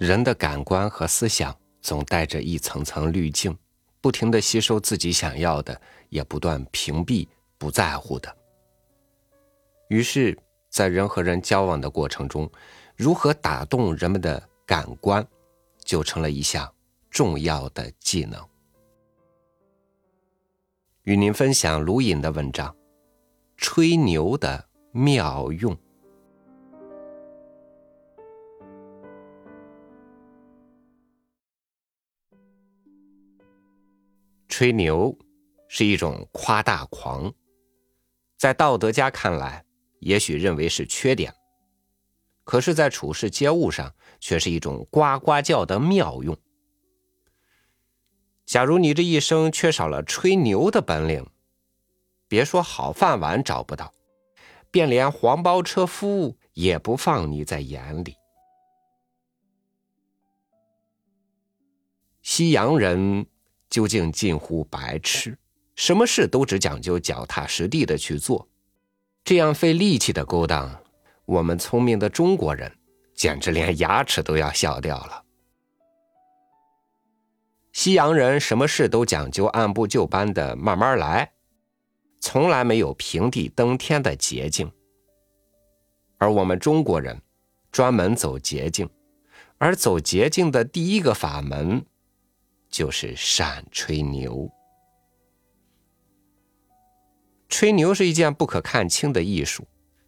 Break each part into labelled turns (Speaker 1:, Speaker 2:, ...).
Speaker 1: 人的感官和思想总带着一层层滤镜，不停的吸收自己想要的，也不断屏蔽不在乎的。于是，在人和人交往的过程中，如何打动人们的感官，就成了一项重要的技能。与您分享卢隐的文章《吹牛的妙用》。吹牛是一种夸大狂，在道德家看来，也许认为是缺点，可是，在处事接物上，却是一种呱呱叫的妙用。假如你这一生缺少了吹牛的本领，别说好饭碗找不到，便连黄包车夫也不放你在眼里。西洋人究竟近乎白痴，什么事都只讲究脚踏实地的去做，这样费力气的勾当，我们聪明的中国人简直连牙齿都要笑掉了。西洋人什么事都讲究按部就班的慢慢来，从来没有平地登天的捷径。而我们中国人专门走捷径，而走捷径的第一个法门就是善吹牛。吹牛是一件不可看轻的艺术，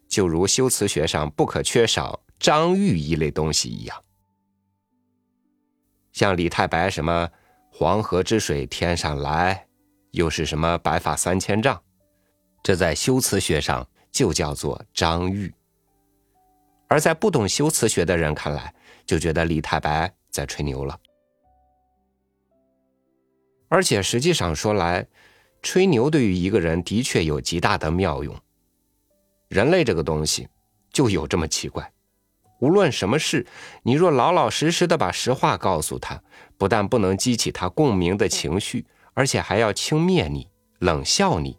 Speaker 1: 就如修辞学上不可缺少张玉一类东西一样，像李太白什么。黄河之水天上来，又是什么白发三千丈？这在修辞学上就叫做张玉。而在不懂修辞学的人看来，就觉得李太白在吹牛了。而且实际上说来，吹牛对于一个人的确有极大的妙用。人类这个东西就有这么奇怪。无论什么事，你若老老实实的把实话告诉他，不但不能激起他共鸣的情绪，而且还要轻蔑你、冷笑你。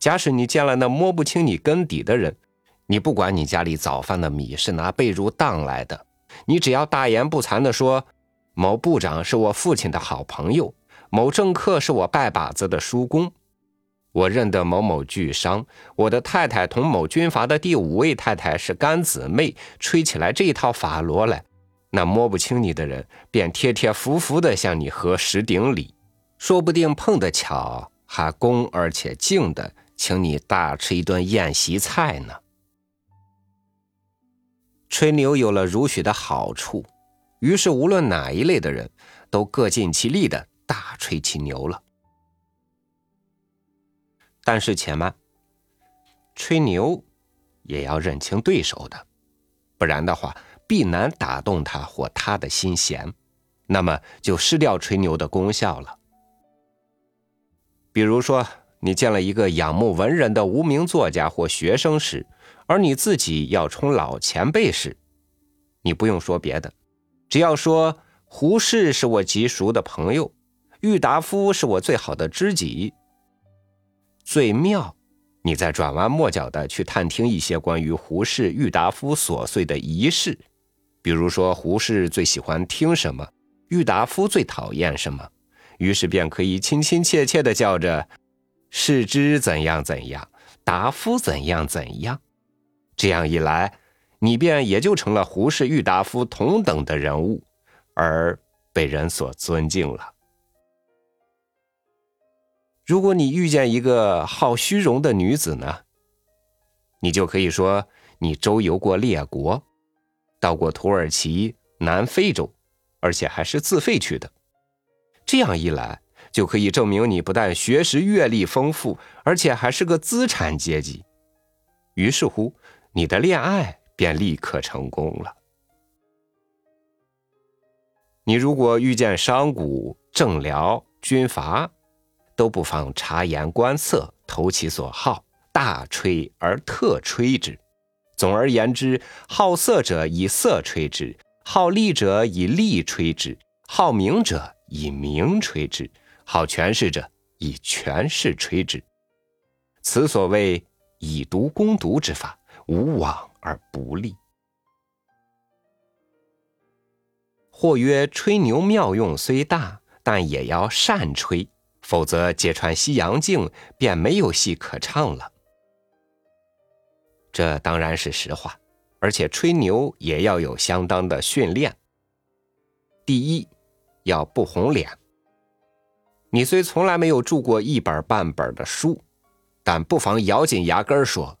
Speaker 1: 假使你见了那摸不清你根底的人，你不管你家里早饭的米是拿被褥当来的，你只要大言不惭的说：“某部长是我父亲的好朋友，某政客是我拜把子的叔公。”我认得某某巨商，我的太太同某军阀的第五位太太是干姊妹，吹起来这套法罗来，那摸不清你的人便贴贴服服的向你合十顶礼，说不定碰得巧还恭而且敬的请你大吃一顿宴席菜呢。吹牛有了如许的好处，于是无论哪一类的人都各尽其力的大吹起牛了。但是且慢，吹牛也要认清对手的，不然的话必难打动他或他的心弦，那么就失掉吹牛的功效了。比如说，你见了一个仰慕文人的无名作家或学生时，而你自己要冲老前辈时，你不用说别的，只要说胡适是我极熟的朋友，郁达夫是我最好的知己。最妙，你再转弯抹角的去探听一些关于胡适、郁达夫琐碎的仪式，比如说胡适最喜欢听什么，郁达夫最讨厌什么，于是便可以亲亲切切的叫着“世之怎样怎样，达夫怎样怎样”。这样一来，你便也就成了胡适、郁达夫同等的人物，而被人所尊敬了。如果你遇见一个好虚荣的女子呢，你就可以说你周游过列国，到过土耳其、南非洲，而且还是自费去的。这样一来，就可以证明你不但学识阅历丰富，而且还是个资产阶级。于是乎，你的恋爱便立刻成功了。你如果遇见商贾、政僚、军阀，都不妨察言观色，投其所好，大吹而特吹之。总而言之，好色者以色吹之，好利者以利吹之，好名者以名吹之，好权势者以权势吹之。此所谓以毒攻毒之法，无往而不利。或曰：“吹牛妙用虽大，但也要善吹，否则揭穿西洋镜，便没有戏可唱了。”这当然是实话，而且吹牛也要有相当的训练。第一，要不红脸。你虽从来没有著过一本半本的书，但不妨咬紧牙根说：“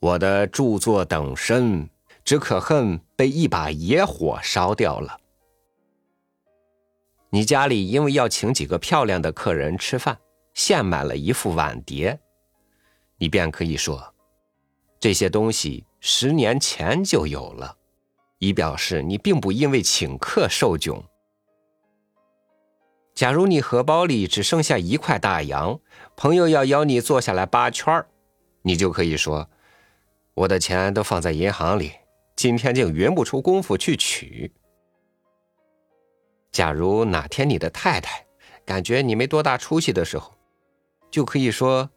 Speaker 1: 我的著作等身。”只可恨被一把野火烧掉了。你家里因为要请几个漂亮的客人吃饭，现买了一副碗碟，你便可以说：“这些东西十年前就有了，以表示你并不因为请客受窘。”假如你荷包里只剩下一块大洋，朋友要邀你坐下来八圈你就可以说：“我的钱都放在银行里。”今天竟匀不出功夫去取。假如哪天你的太太感觉你没多大出息的时候，就可以说：“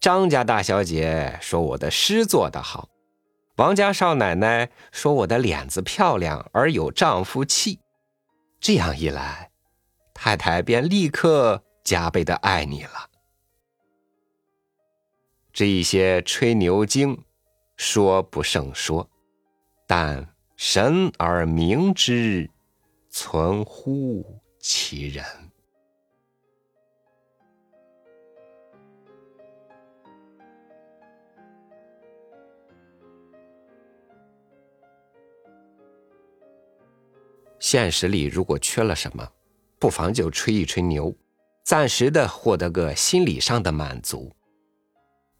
Speaker 1: 张家大小姐说我的诗做得好，王家少奶奶说我的脸子漂亮而有丈夫气。”这样一来，太太便立刻加倍的爱你了。这一些吹牛经，说不胜说。但神而明之，存乎其人。现实里如果缺了什么，不妨就吹一吹牛，暂时的获得个心理上的满足。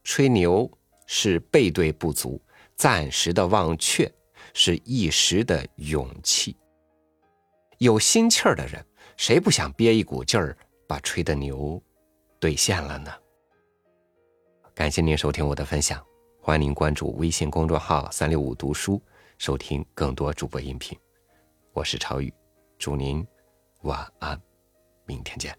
Speaker 1: 吹牛是背对不足，暂时的忘却。是一时的勇气。有心气儿的人，谁不想憋一股劲儿把吹的牛兑现了呢？感谢您收听我的分享，欢迎您关注微信公众号“三六五读书”，收听更多主播音频。我是超宇，祝您晚安。明天见